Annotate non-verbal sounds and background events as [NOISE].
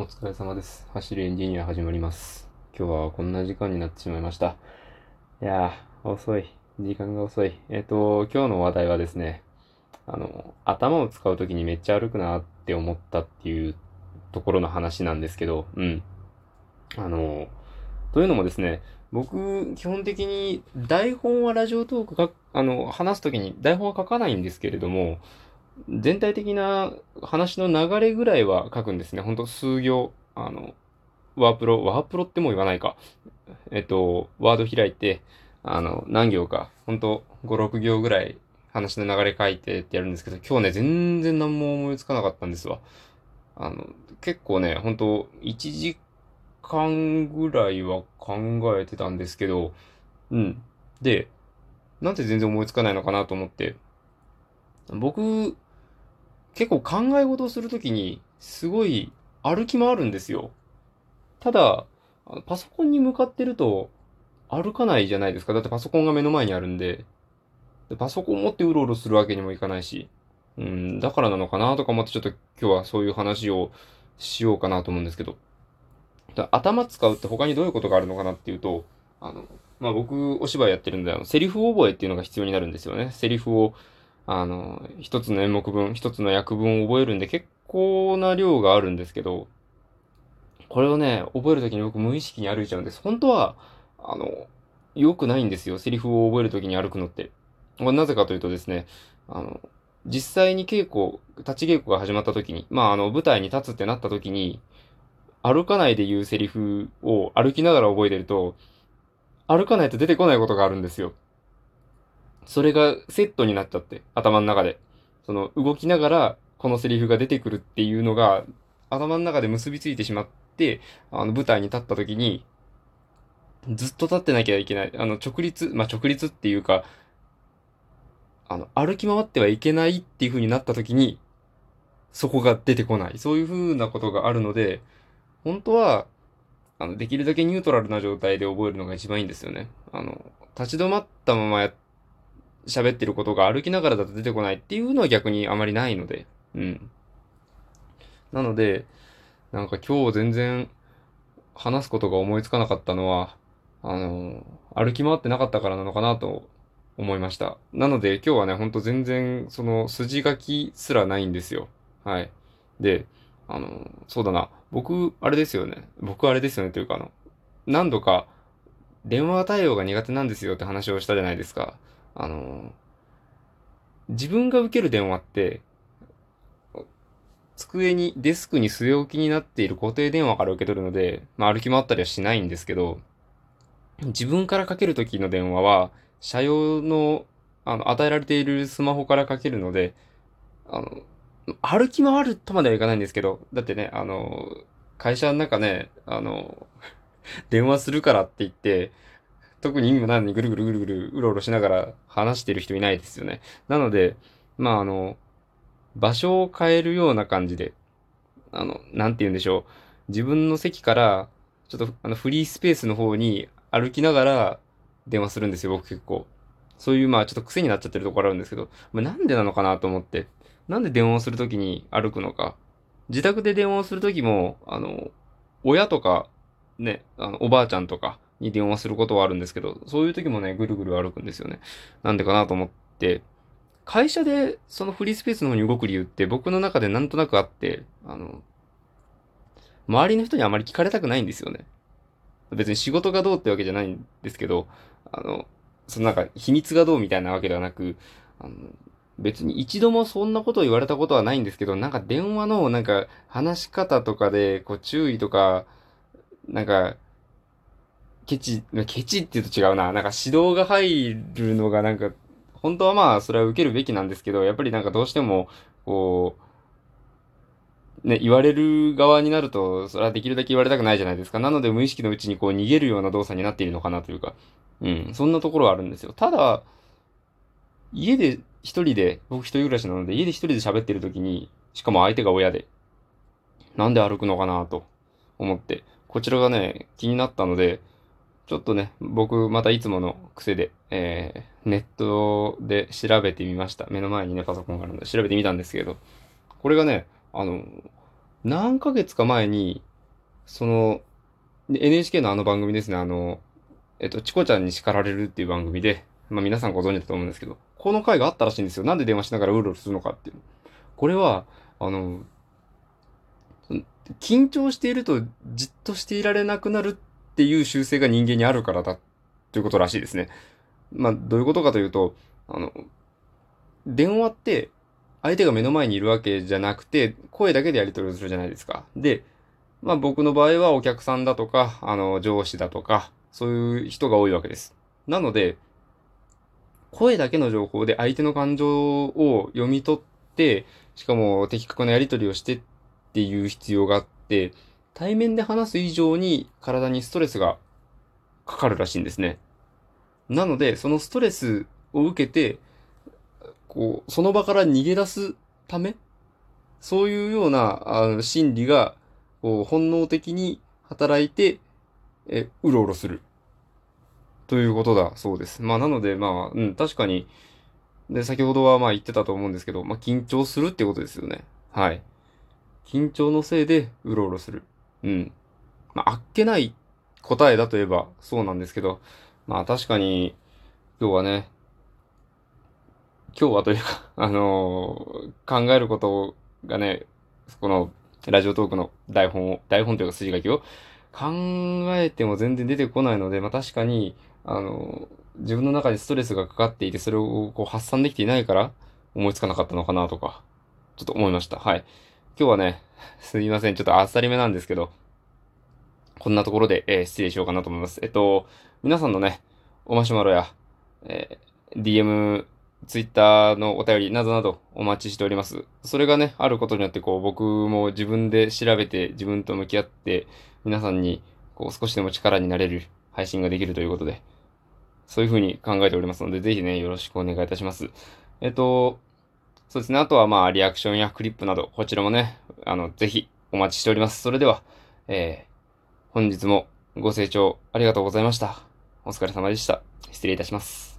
お疲れ様です。走るエンジニア始まります。今日はこんな時間になってしまいました。いやー、遅い。時間が遅い。えっと、今日の話題はですね、あの、頭を使うときにめっちゃ歩くなって思ったっていうところの話なんですけど、うん。あの、というのもですね、僕、基本的に台本はラジオトークか、あの、話すときに台本は書かないんですけれども、全体的な話の流れぐらいは書くんですね。ほんと数行、あの、ワープロ、ワープロってもう言わないか。えっと、ワード開いて、あの、何行か、ほんと5、6行ぐらい話の流れ書いてってやるんですけど、今日ね、全然何も思いつかなかったんですわ。あの、結構ね、ほんと1時間ぐらいは考えてたんですけど、うん。で、なんで全然思いつかないのかなと思って、僕、結構考え事をするときに、すごい歩き回るんですよ。ただ、パソコンに向かってると歩かないじゃないですか。だってパソコンが目の前にあるんで。でパソコン持ってうろうろするわけにもいかないし。うん、だからなのかなとか思ってちょっと今日はそういう話をしようかなと思うんですけど。頭使うって他にどういうことがあるのかなっていうと、あの、まあ、僕お芝居やってるんで、あの、セリフ覚えっていうのが必要になるんですよね。セリフをあの、一つの演目分、一つの役分を覚えるんで結構な量があるんですけど、これをね、覚えるときに僕無意識に歩いちゃうんです。本当は、あの、良くないんですよ。セリフを覚えるときに歩くのって。これなぜかというとですね、あの、実際に稽古、立ち稽古が始まったときに、まあ、あの、舞台に立つってなったときに、歩かないで言うセリフを歩きながら覚えてると、歩かないと出てこないことがあるんですよ。それがセットになっちゃって、頭の中で。その、動きながら、このセリフが出てくるっていうのが、頭の中で結びついてしまって、あの、舞台に立った時に、ずっと立ってなきゃいけない。あの、直立、まあ、直立っていうか、あの、歩き回ってはいけないっていう風になった時に、そこが出てこない。そういう風なことがあるので、本当は、あの、できるだけニュートラルな状態で覚えるのが一番いいんですよね。あの、立ち止まったままやって喋ってることが歩きながらだと出てこないっていうのは逆にあまりないので、うん。なので、なんか今日全然話すことが思いつかなかったのは、あの、歩き回ってなかったからなのかなと思いました。なので今日はね、ほんと全然その筋書きすらないんですよ。はい。で、あの、そうだな。僕、あれですよね。僕あれですよねというかあの、何度か電話対応が苦手なんですよって話をしたじゃないですか。あの、自分が受ける電話って、机に、デスクに据え置きになっている固定電話から受け取るので、まあ歩き回ったりはしないんですけど、自分からかけるときの電話は、社用の、あの、与えられているスマホからかけるので、あの、歩き回るとまではいかないんですけど、だってね、あの、会社の中ね、あの、[LAUGHS] 電話するからって言って、特に今何にぐるぐるぐるぐるうろうろしながら話してる人いないですよね。なので、まああの、場所を変えるような感じで、あの、なんて言うんでしょう。自分の席から、ちょっとあのフリースペースの方に歩きながら電話するんですよ、僕結構。そういうまあちょっと癖になっちゃってるところあるんですけど、まあ、なんでなのかなと思って。なんで電話をするときに歩くのか。自宅で電話をするときも、あの、親とか、ね、あの、おばあちゃんとかに電話することはあるんですけど、そういう時もね、ぐるぐる歩くんですよね。なんでかなと思って、会社でそのフリースペースの方に動く理由って僕の中でなんとなくあって、あの、周りの人にあまり聞かれたくないんですよね。別に仕事がどうってわけじゃないんですけど、あの、そのなんか秘密がどうみたいなわけではなく、あの、別に一度もそんなことを言われたことはないんですけど、なんか電話のなんか話し方とかで、こう注意とか、なんか、ケチ、ケチって言うと違うな。なんか指導が入るのがなんか、本当はまあそれは受けるべきなんですけど、やっぱりなんかどうしても、こう、ね、言われる側になると、それはできるだけ言われたくないじゃないですか。なので無意識のうちにこう逃げるような動作になっているのかなというか、うん、そんなところはあるんですよ。ただ、家で一人で、僕一人暮らしなので、家で一人で喋ってる時に、しかも相手が親で、なんで歩くのかなと思って、こちらがね、気になったので、ちょっとね、僕またいつもの癖で、えー、ネットで調べてみました。目の前にね、パソコンがあるので調べてみたんですけど、これがね、あの、何ヶ月か前にその、NHK のあの番組ですね、あの、えっと、チコちゃんに叱られるっていう番組で、まあ皆さんご存知だと思うんですけど、この回があったらしいんですよ。なんで電話しながらうろうろするのかっていう。これは、あの、緊張しているとじっとしていられなくなるっていう習性が人間にあるからだということらしいですね。まあ、どういうことかというと、あの、電話って相手が目の前にいるわけじゃなくて、声だけでやり取りをするじゃないですか。で、まあ僕の場合はお客さんだとか、あの、上司だとか、そういう人が多いわけです。なので、声だけの情報で相手の感情を読み取って、しかも的確なやり取りをしてっていう必要があって、対面で話す以上に体にストレスがかかるらしいんですね。なので、そのストレスを受けて、こう、その場から逃げ出すため、そういうようなあの心理が、こう、本能的に働いて、え、うろうろする。ということだそうです。まあ、なので、まあ、うん、確かに、で、先ほどはまあ言ってたと思うんですけど、まあ、緊張するってことですよね。はい。緊張のせいでうろうろする。うん。まあ、あっけない答えだといえばそうなんですけど、まあ確かに、今日はね、今日はというか [LAUGHS] あのー、考えることがね、このラジオトークの台本を、台本というか筋書きを考えても全然出てこないので、まあ確かに、あのー、自分の中にストレスがかかっていて、それをこう発散できていないから思いつかなかったのかなとか、ちょっと思いました。はい。今日はね、すいません。ちょっとあっさりめなんですけど、こんなところで、えー、失礼しようかなと思います。えっと、皆さんのね、おマシュマロや、えー、DM、Twitter のお便りなどなどお待ちしております。それがね、あることによって、こう、僕も自分で調べて、自分と向き合って、皆さんに、こう、少しでも力になれる配信ができるということで、そういうふうに考えておりますので、ぜひね、よろしくお願いいたします。えっと、そうですね。あとはまあ、リアクションやクリップなど、こちらもね、あの、ぜひお待ちしております。それでは、えー、本日もご清聴ありがとうございました。お疲れ様でした。失礼いたします。